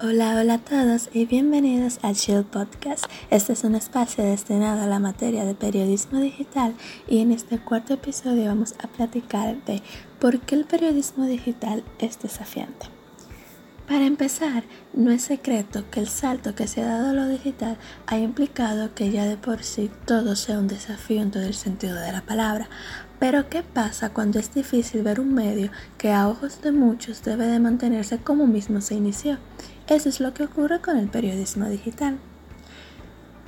Hola, hola a todos y bienvenidos a Chill Podcast. Este es un espacio destinado a la materia de periodismo digital y en este cuarto episodio vamos a platicar de por qué el periodismo digital es desafiante. Para empezar, no es secreto que el salto que se ha dado a lo digital ha implicado que ya de por sí todo sea un desafío en todo el sentido de la palabra. Pero ¿qué pasa cuando es difícil ver un medio que a ojos de muchos debe de mantenerse como mismo se inició? Eso es lo que ocurre con el periodismo digital.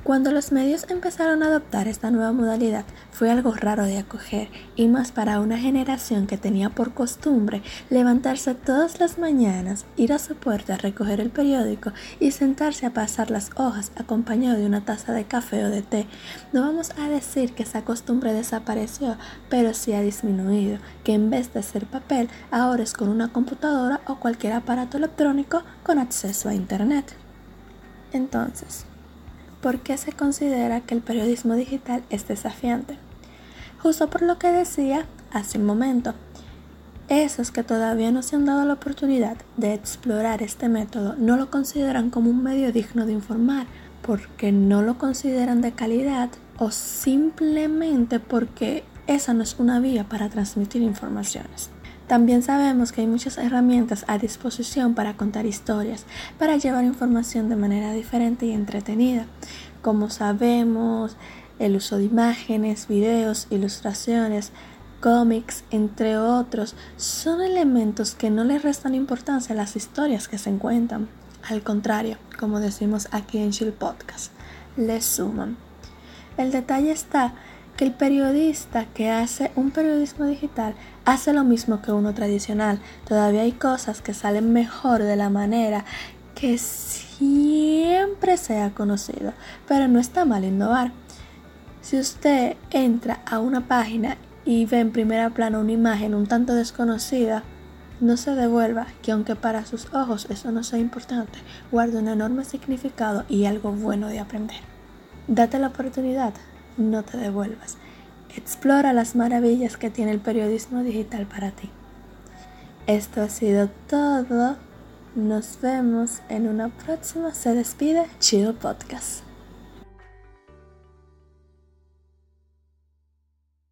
Cuando los medios empezaron a adoptar esta nueva modalidad fue algo raro de acoger y más para una generación que tenía por costumbre levantarse todas las mañanas, ir a su puerta a recoger el periódico y sentarse a pasar las hojas acompañado de una taza de café o de té. No vamos a decir que esa costumbre desapareció, pero sí ha disminuido, que en vez de ser papel ahora es con una computadora o cualquier aparato electrónico con acceso a Internet. Entonces, ¿por qué se considera que el periodismo digital es desafiante? Justo por lo que decía hace un momento, esos que todavía no se han dado la oportunidad de explorar este método no lo consideran como un medio digno de informar, porque no lo consideran de calidad o simplemente porque esa no es una vía para transmitir informaciones. También sabemos que hay muchas herramientas a disposición para contar historias, para llevar información de manera diferente y entretenida. Como sabemos, el uso de imágenes, videos, ilustraciones, cómics, entre otros, son elementos que no le restan importancia a las historias que se encuentran. Al contrario, como decimos aquí en Chill Podcast, le suman. El detalle está que el periodista que hace un periodismo digital hace lo mismo que uno tradicional. Todavía hay cosas que salen mejor de la manera que siempre se ha conocido, pero no está mal innovar. Si usted entra a una página y ve en primera plana una imagen un tanto desconocida, no se devuelva, que aunque para sus ojos eso no sea importante, guarda un enorme significado y algo bueno de aprender. Date la oportunidad, no te devuelvas. Explora las maravillas que tiene el periodismo digital para ti. Esto ha sido todo. Nos vemos en una próxima. Se despide Chill Podcast.